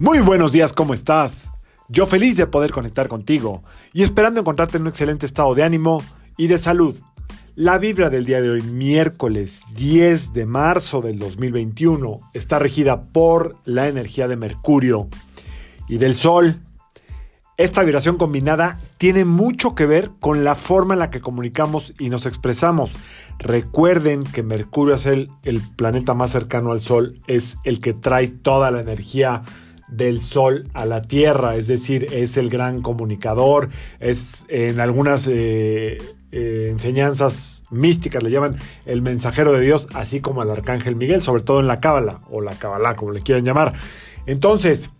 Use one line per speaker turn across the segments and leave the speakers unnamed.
Muy buenos días, ¿cómo estás? Yo feliz de poder conectar contigo y esperando encontrarte en un excelente estado de ánimo y de salud. La vibra del día de hoy, miércoles 10 de marzo del 2021, está regida por la energía de Mercurio y del Sol. Esta vibración combinada tiene mucho que ver con la forma en la que comunicamos y nos expresamos. Recuerden que Mercurio es el, el planeta más cercano al Sol, es el que trae toda la energía del Sol a la Tierra, es decir, es el gran comunicador, es en algunas eh, eh, enseñanzas místicas le llaman el mensajero de Dios, así como al arcángel Miguel, sobre todo en la Cábala o la Cábala, como le quieran llamar. Entonces,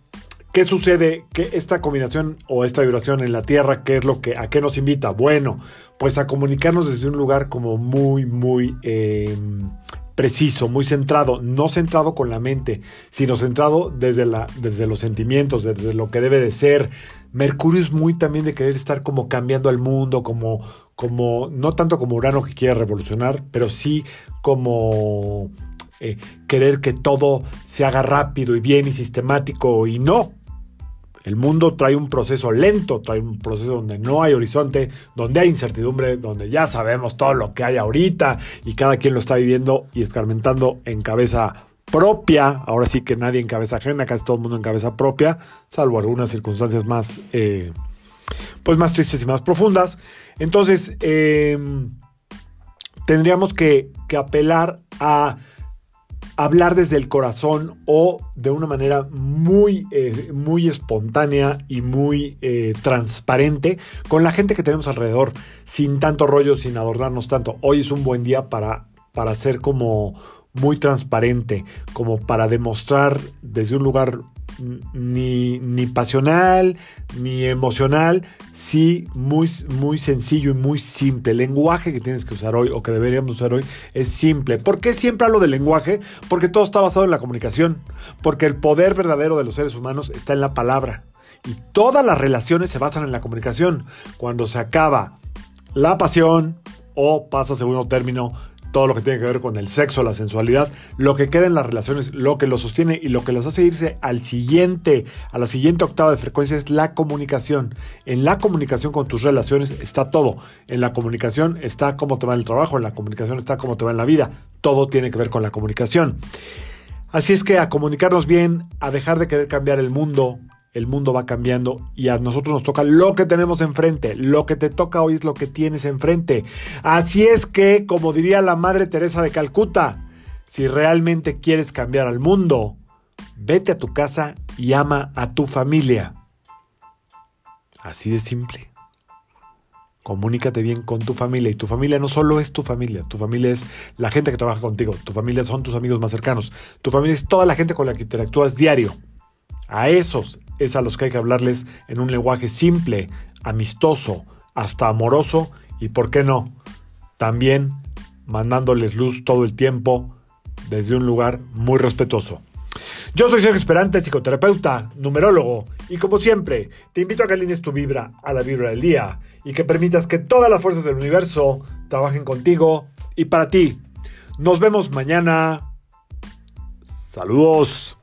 ¿Qué sucede? Que esta combinación o esta vibración en la Tierra, ¿qué es lo que, a qué nos invita? Bueno, pues a comunicarnos desde un lugar como muy, muy eh, preciso, muy centrado, no centrado con la mente, sino centrado desde, la, desde los sentimientos, desde lo que debe de ser. Mercurio es muy también de querer estar como cambiando al mundo, como, como no tanto como Urano que quiere revolucionar, pero sí como eh, querer que todo se haga rápido y bien y sistemático y no, el mundo trae un proceso lento, trae un proceso donde no hay horizonte, donde hay incertidumbre, donde ya sabemos todo lo que hay ahorita y cada quien lo está viviendo y escarmentando en cabeza propia. Ahora sí que nadie en cabeza ajena, casi todo el mundo en cabeza propia, salvo algunas circunstancias más, eh, pues más tristes y más profundas. Entonces, em, tendríamos que, que apelar a hablar desde el corazón o de una manera muy, eh, muy espontánea y muy eh, transparente con la gente que tenemos alrededor, sin tanto rollo, sin adornarnos tanto. Hoy es un buen día para, para ser como muy transparente, como para demostrar desde un lugar ni, ni, pasional, ni emocional, sí muy, muy sencillo y muy simple. El lenguaje que tienes que usar hoy o que deberíamos usar hoy es simple. ¿Por qué siempre hablo del lenguaje? Porque todo está basado en la comunicación. Porque el poder verdadero de los seres humanos está en la palabra. Y todas las relaciones se basan en la comunicación. Cuando se acaba la pasión o pasa segundo término todo lo que tiene que ver con el sexo, la sensualidad, lo que queda en las relaciones, lo que lo sostiene y lo que los hace irse al siguiente, a la siguiente octava de frecuencia es la comunicación. En la comunicación con tus relaciones está todo. En la comunicación está cómo te va el trabajo, en la comunicación está cómo te va en la vida. Todo tiene que ver con la comunicación. Así es que a comunicarnos bien, a dejar de querer cambiar el mundo, el mundo va cambiando y a nosotros nos toca lo que tenemos enfrente. Lo que te toca hoy es lo que tienes enfrente. Así es que, como diría la Madre Teresa de Calcuta, si realmente quieres cambiar al mundo, vete a tu casa y ama a tu familia. Así de simple. Comunícate bien con tu familia y tu familia no solo es tu familia, tu familia es la gente que trabaja contigo, tu familia son tus amigos más cercanos, tu familia es toda la gente con la que interactúas diario. A esos es a los que hay que hablarles en un lenguaje simple, amistoso, hasta amoroso y, ¿por qué no? También mandándoles luz todo el tiempo desde un lugar muy respetuoso. Yo soy Sergio Esperante, psicoterapeuta, numerólogo, y como siempre, te invito a que alines tu vibra a la vibra del día y que permitas que todas las fuerzas del universo trabajen contigo y para ti. Nos vemos mañana. Saludos.